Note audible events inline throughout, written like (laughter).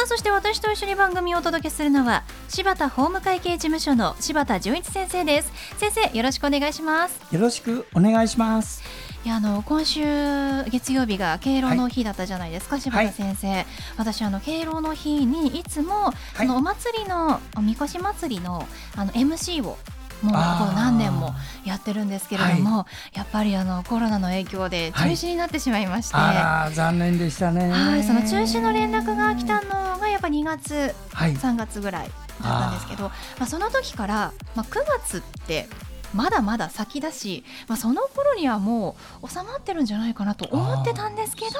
さあそして私と一緒に番組をお届けするのは柴田法務会計事務所の柴田純一先生です。先生よろしくお願いします。よろしくお願いします。いやあの今週月曜日が敬老の日だったじゃないですか、はい、柴田先生、はい、私あの敬老の日にいつも、はい、そのお祭りのおみこし祭りのあの MC をもうこう何年もやってるんですけれども、はい、やっぱりあのコロナの影響で中止になってしまいまして、はい、残念でしたね、はい、その中止の連絡が来たのがやっぱ2月、はい、3月ぐらいだったんですけどまあ、その時から、まあ、9月ってまだまだ先だし、まあ、その頃にはもう収まってるんじゃないかなと思ってたんですけど。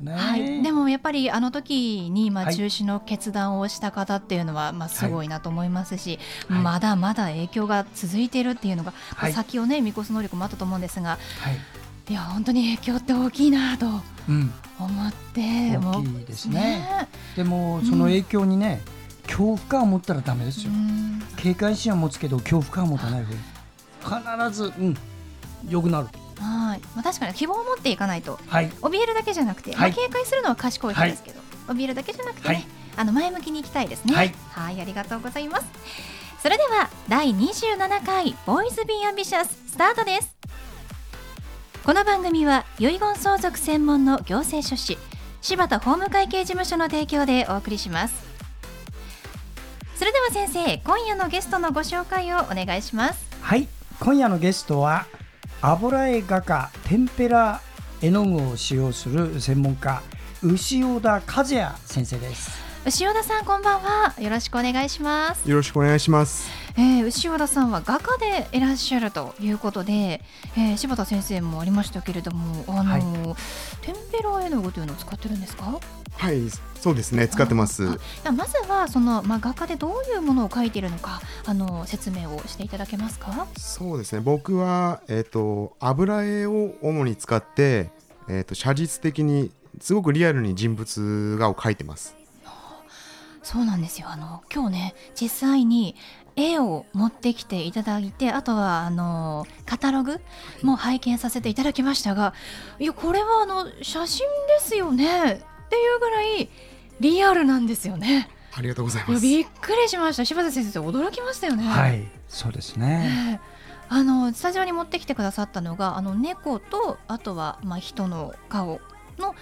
ね、はい、でもやっぱりあの時にまあ中止の決断をした方っていうのはまあすごいなと思いますし、はい、まだまだ影響が続いているっていうのが、はい、先をね見越す能力もあったと思うんですが、い、や本当に影響って大きいなと思って、うん、大きいですね、ね、でもその影響にね、うん、恐怖感を持ったらだめですよ、警戒心は持つけど恐怖感を持たない必ず、うん、よくなるはいまあ、確かに希望を持っていかないと、はい、怯えるだけじゃなくて、まあ、警戒するのは賢い人ですけど、はい、怯えるだけじゃなくてね、はい、あの前向きにいきたいですね。はいありがとうございます。それでは第27回ボーイズビーアンビシャススタートです。この番組は遺言相続専門の行政書士柴田法務会計事務所の提供でお送りします。それでは先生今夜のゲストのご紹介をお願いします。はい今夜のゲストは油絵画家天ぷら絵の具を使用する専門家牛尾田和也先生です。牛尾田さんこんばんは。よろしくお願いします。よろしくお願いしますえー、牛尾田さんは画家でいらっしゃるということで、えー、柴田先生もありましたけれどもあの、はい、天ぷら絵の具というのを使ってるんですか？はいそうですね使ってます。まずはその、まあ、画家でどういうものを描いているのかあの説明をしていただけますか？そうですね僕は、えーと、油絵を主に使って、えーと、写実的にすごくリアルに人物画を描いてます。そうなんですよ。あの今日ね実際に絵を持ってきていただいてあとはあのカタログも拝見させていただきましたがいやこれはあの写真ですよねっていうぐらいリアルなんですよね。ありがとうございます。びっくりしました。柴田先生驚きましたよね。はい、そうですね。えー、あのスタジオに持ってきてくださったのがあの猫とあとはまあ人の顔の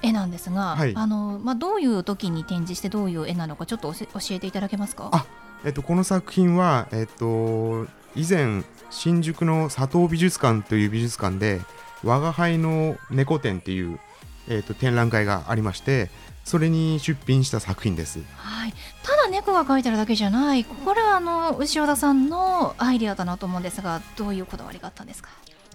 絵なんですが、はい、あのまあどういう時に展示してどういう絵なのかちょっと教えていただけますか？あ、えっとこの作品はえっと以前新宿の佐藤美術館という美術館で我が輩の猫展っていうえーと、展覧会がありましてそれに出品した作品です、はい、ただ猫が描いてるだけじゃない。これはあの牛尾田さんのアイディアだなと思うんですがどういうこだわりがあったんですか？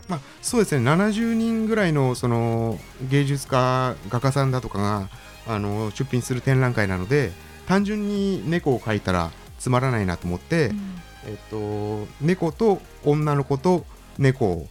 まあ、そうですね。70人ぐらいのその芸術家画家さんだとかがあの出品する展覧会なので単純に猫を描いたらつまらないなと思って、うん、えっと、猫と女の子と猫を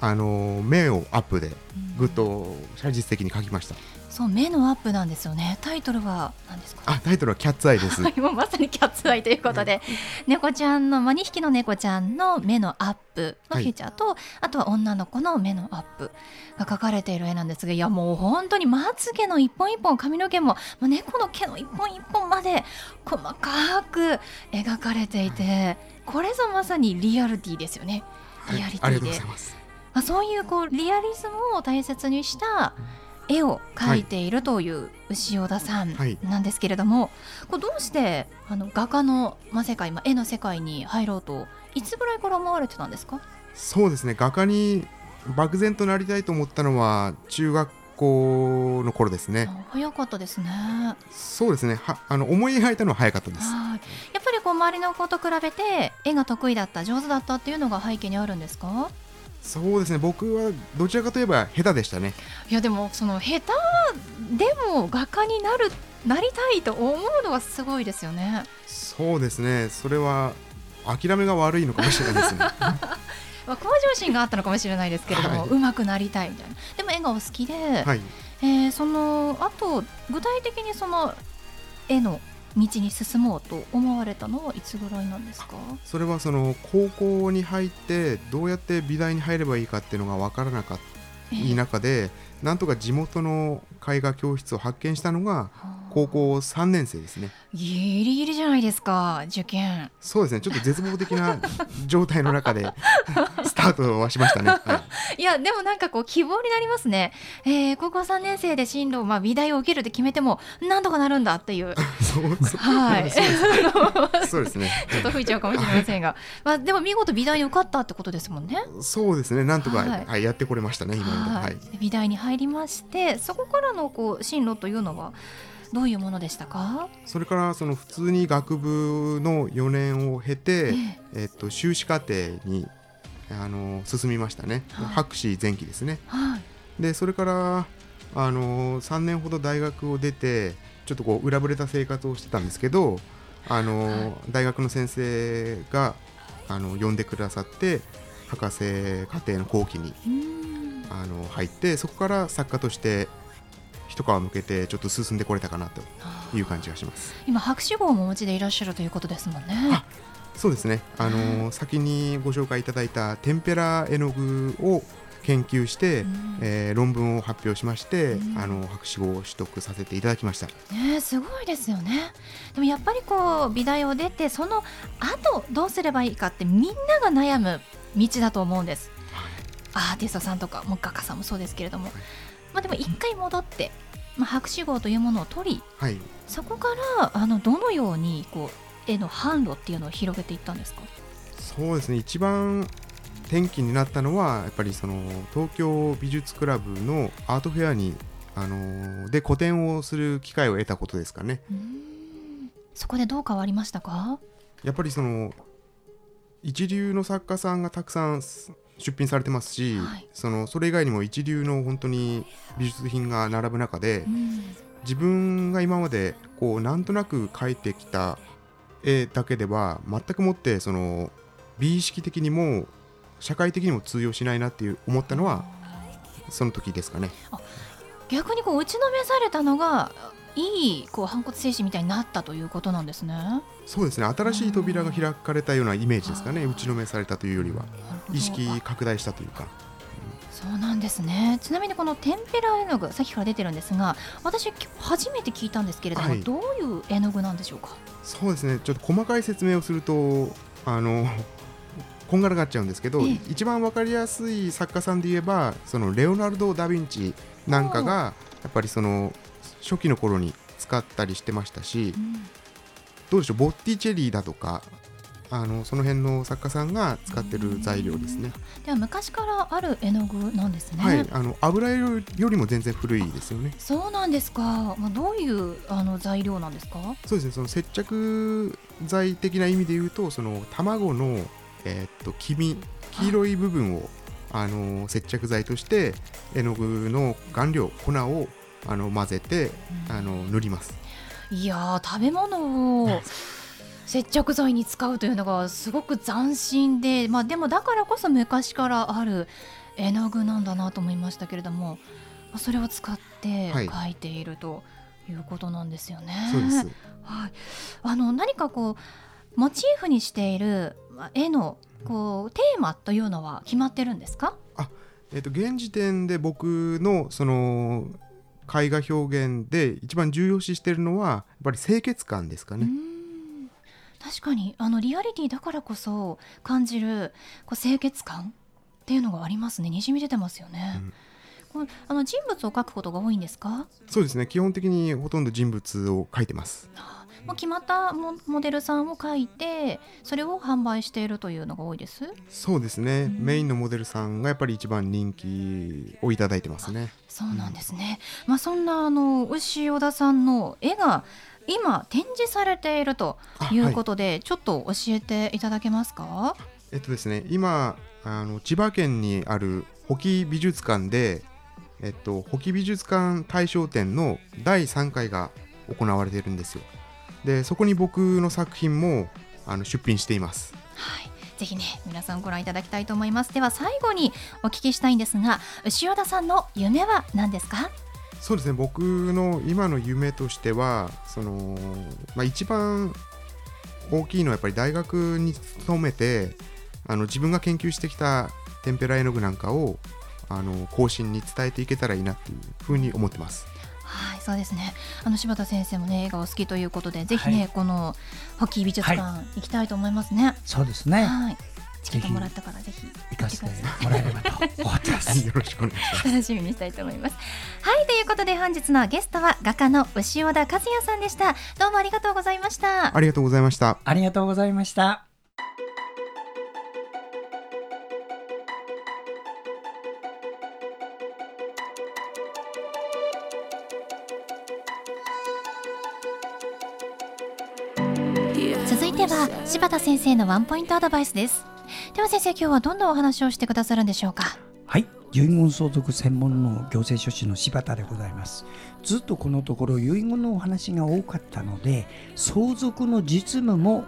あの目をアップでぐっと写実的に描きました。そう目のアップなんですよね。タイトルは何ですか？あ、タイトルはキャッツアイです。はい、もうまさにキャッツアイということで、猫ちゃんのまあ2匹の猫ちゃんの目のアップのフィーチャーと、はい、あとは女の子の目のアップが描かれている絵なんですが、いやもう本当にまつげの一本一本髪の毛も、まあ、猫の毛の一本一本まで細かく描かれていて、これぞまさにリアリティですよね。リアリティで。ありがとうございます。まあ、そういうこうリアリズムを大切にした絵を描いているという牛尾田さんなんですけれども、はい、これどうしてあの画家の、まあ、世界、まあ、絵の世界に入ろうといつぐらいから思われてたんですか？そうですね。画家に漠然となりたいと思ったのは中学校の頃ですね。早かったですね。そうですね。はあの思い描いたのは早かったです。やっぱりこう周りの子と比べて絵が得意だった上手だったっていうのが背景にあるんですか？そうですね。僕はどちらかといえば下手でしたね。いやでもその下手でも画家になるっなりたいと思うのはすごいですよね。そうですね。それは諦めが悪いのかもしれないですね。(laughs) まあ、向上心があったのかもしれないですけれども、はい、上手くなりたいみたいな。でも絵がお好きで、はい、えー、そのあと具体的にその絵の道に進もうと思われたのはいつぐらいなんですか？それはその高校に入ってどうやって美大に入ればいいかっていうのが分からなかった中で、えー、なんとか地元の絵画教室を発見したのが高校3年生ですね。ギリギリじゃないですか受験。そうですね。ちょっと絶望的な (laughs) 状態の中でスタートはしましたね、はい、いやでもなんかこう希望になりますね、えー、高校3年生で進路、まあ、美大を受けるって決めてもなんとかなるんだっていう。(laughs) そうはい。(laughs) そうですね。ちょっと吹いちゃうかもしれませんが、まあ、でも見事美大に受かったってことですもんね。そうですね。なんとか、はい、はい、やってこれましたね今まで、はい、美大に入りましてそこからのこう進路というのはどういうものでしたか？それからその普通に学部の4年を経て、ええ。っと、修士課程にあの進みましたね、はい、博士前期ですね、はい、でそれからあの3年ほど大学を出てちょっとこう裏ぶれた生活をしてたんですけどあの、はい、大学の先生があの呼んでくださって博士課程の後期にあの入ってそこから作家として一皮向けてちょっと進んでこれたかなという感じがします。今博士号もお持ちでいらっしゃるということですもんね。そうですね。あの先にご紹介いただいたテンペラ絵の具を研究して、うん、えー、論文を発表しまして、うん、あの博士号を取得させていただきました。ねすごいですよね。でもやっぱりこう美大を出てその後どうすればいいかってみんなが悩む道だと思うんです。はい、アーティストさんとかも画家さんもそうですけれども、はい、まあでも一回戻ってまあ、博士号というものを取り、はい、そこからあのどのようにこう絵の販路っていうのを広げていったんですか？そうですね。一番転機になったのはやっぱりその東京美術クラブのアートフェアにあので個展をする機会を得たことですかね。そこでどう変わりましたか？やっぱりその一流の作家さんがたくさん出品されてますし、はい、そのそれ以外にも一流の本当に美術品が並ぶ中で、うん、自分が今までこうなんとなく描いてきた絵だけでは全くもってその美意識的にも社会的にも通用しないなっていう思ったのはその時ですかね。逆にこう打ちのめされたのがいいこう反骨精神みたいになったということなんですね。そうですね。新しい扉が開かれたようなイメージですかね。打ちのめされたというよりは。意識拡大したというか。そうなんですね。ちなみにこのテンペラ絵の具さっきから出てるんですが私初めて聞いたんですけれども、はい、どういう絵の具なんでしょうか？そうですね。ちょっと細かい説明をするとあの (laughs) こんがらがっちゃうんですけど、一番わかりやすい作家さんで言えばそのレオナルド・ダ・ヴィンチなんかがやっぱりその初期の頃に使ったりしてましたし、うん、どうでしょうボッティチェリーだとかあのその辺の作家さんが使ってる材料ですね。では昔からある絵の具なんですね。はい、あの油絵よりも全然古いですよね。そうなんですか。まあどういうあの材料なんですか？そうですね。その接着剤的な意味で言うと、その卵のえー、っと黄身黄色い部分をあの接着剤として絵の具の顔料粉をあの混ぜて、あの塗ります。いや食べ物を (laughs) 接着剤に使うというのがすごく斬新で、まあ、でもだからこそ昔からある絵の具なんだなと思いましたけれどもそれを使って描いているということなんですよね。はい、はい、あの何かこうモチーフにしている絵のこうテーマというのは決まってるんですか？あ、えーと現時点で僕のその絵画表現で一番重要視しているのはやっぱり清潔感ですかね。確かにあのリアリティだからこそ感じるこう清潔感っていうのがありますねにじみ出てますよね。うん、あの人物を描くことが多いんですか？そうですね基本的にほとんど人物を描いてます。もう決まったモデルさんを描いてそれを販売しているというのが多いです？そうですね、うん、メインのモデルさんがやっぱり一番人気をいただいてますね。そうなんですね、うん、まあそんなあの牛尾田さんの絵が今展示されているということで、はい、ちょっと教えていただけますか？えっとですね今あの千葉県にある保木美術館でえっと、保木美術館大賞展の第3回が行われているんですよでそこに僕の作品もあの出品しています。はい。ぜひね皆さんご覧いただきたいと思います。では最後にお聞きしたいんですが塩田さんの夢は何ですか？そうですね。僕の今の夢としてはその、まあ、一番大きいのはやっぱり大学に勤めてあの自分が研究してきた天ぷら絵の具なんかをあの後進に伝えていけたらいいなっていうふうに思ってます。はいそうですねあの柴田先生もね映画を好きということでぜひね、はい、このホッキー美術館、行きたいと思いますね。そうですね。はいチケットもらったからぜひ行かせてもらえればと思ってます。よろしくお願いします。(laughs) 楽しみにしたいと思います。はいということで本日のゲストは画家の牛尾田和也さんでした。どうもありがとうございました。ありがとうございました。ありがとうございました。は柴田先生のワンポイントアドバイスです。では先生今日はどんなお話をしてくださるんでしょうか？はい。遺言相続専門の行政書士の柴田でございます。ずっとこのところ遺言のお話が多かったので相続の実務も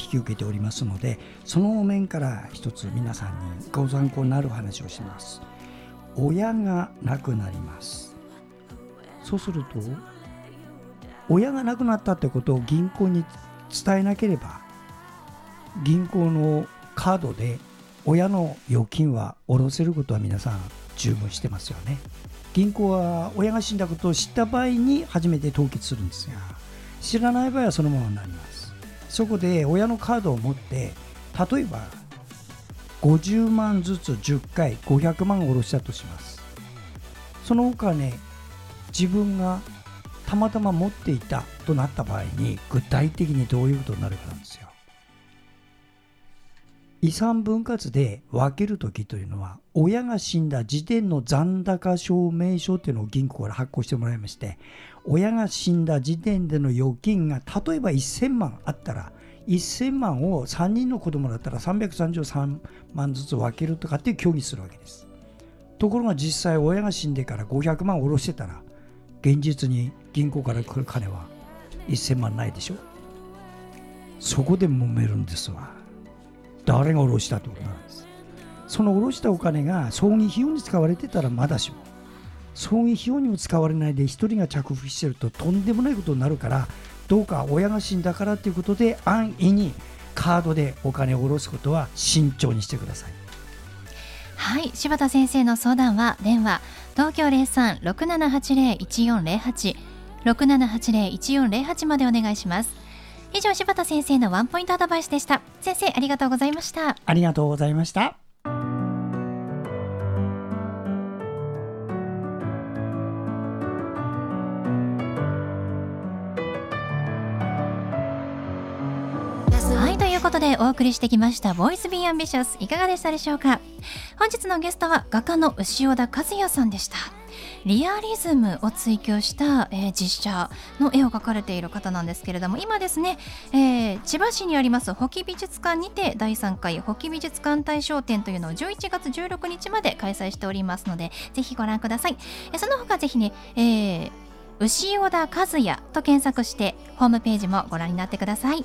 引き受けておりますのでその面から一つ皆さんにご参考になる話をします。親が亡くなります。そうすると親が亡くなったってことを銀行に伝えなければ銀行のカードで親の預金は下ろせることは皆さん十分してますよね。銀行は親が死んだことを知った場合に初めて凍結するんですが知らない場合はそのままになります。そこで親のカードを持って例えば50万ずつ10回500万下ろしたとします。そのお金自分がたまたま持っていたとなった場合に具体的にどういうことになるかなんですよ。遺産分割で分けるときというのは親が死んだ時点の残高証明書というのを銀行から発行してもらいまして親が死んだ時点での預金が例えば1000万あったら1000万を3人の子供だったら333万ずつ分けるとかって協議するわけです。ところが実際親が死んでから500万下ろしてたら現実に銀行から来る金は1000万ないでしょ？そこで揉めるんですわ。誰が下ろしたってことなんです。その下ろしたお金が葬儀費用に使われてたらまだしも葬儀費用にも使われないで1人が着服してるととんでもないことになるからどうか親が死んだからということで安易にカードでお金を下ろすことは慎重にしてください。はい柴田先生の相談は電話東京03-6780-1408 6780-1408までお願いします。以上柴田先生のワンポイントアドバイスでした。先生ありがとうございました。ありがとうございました。ということでお送りしてきました「ボイスビーアンビシャスいかがでしたでしょうか？本日のゲストは画家の牛尾田和也さんでした。リアリズムを追求した、えー、実写の絵を描かれている方なんですけれども今ですね、えー、千葉市にあります保木美術館にて第3回保木美術館大賞展というのを11月16日まで開催しておりますのでぜひご覧ください、えー、その他ぜひね、えー牛尾田和也と検索してホームページもご覧になってください。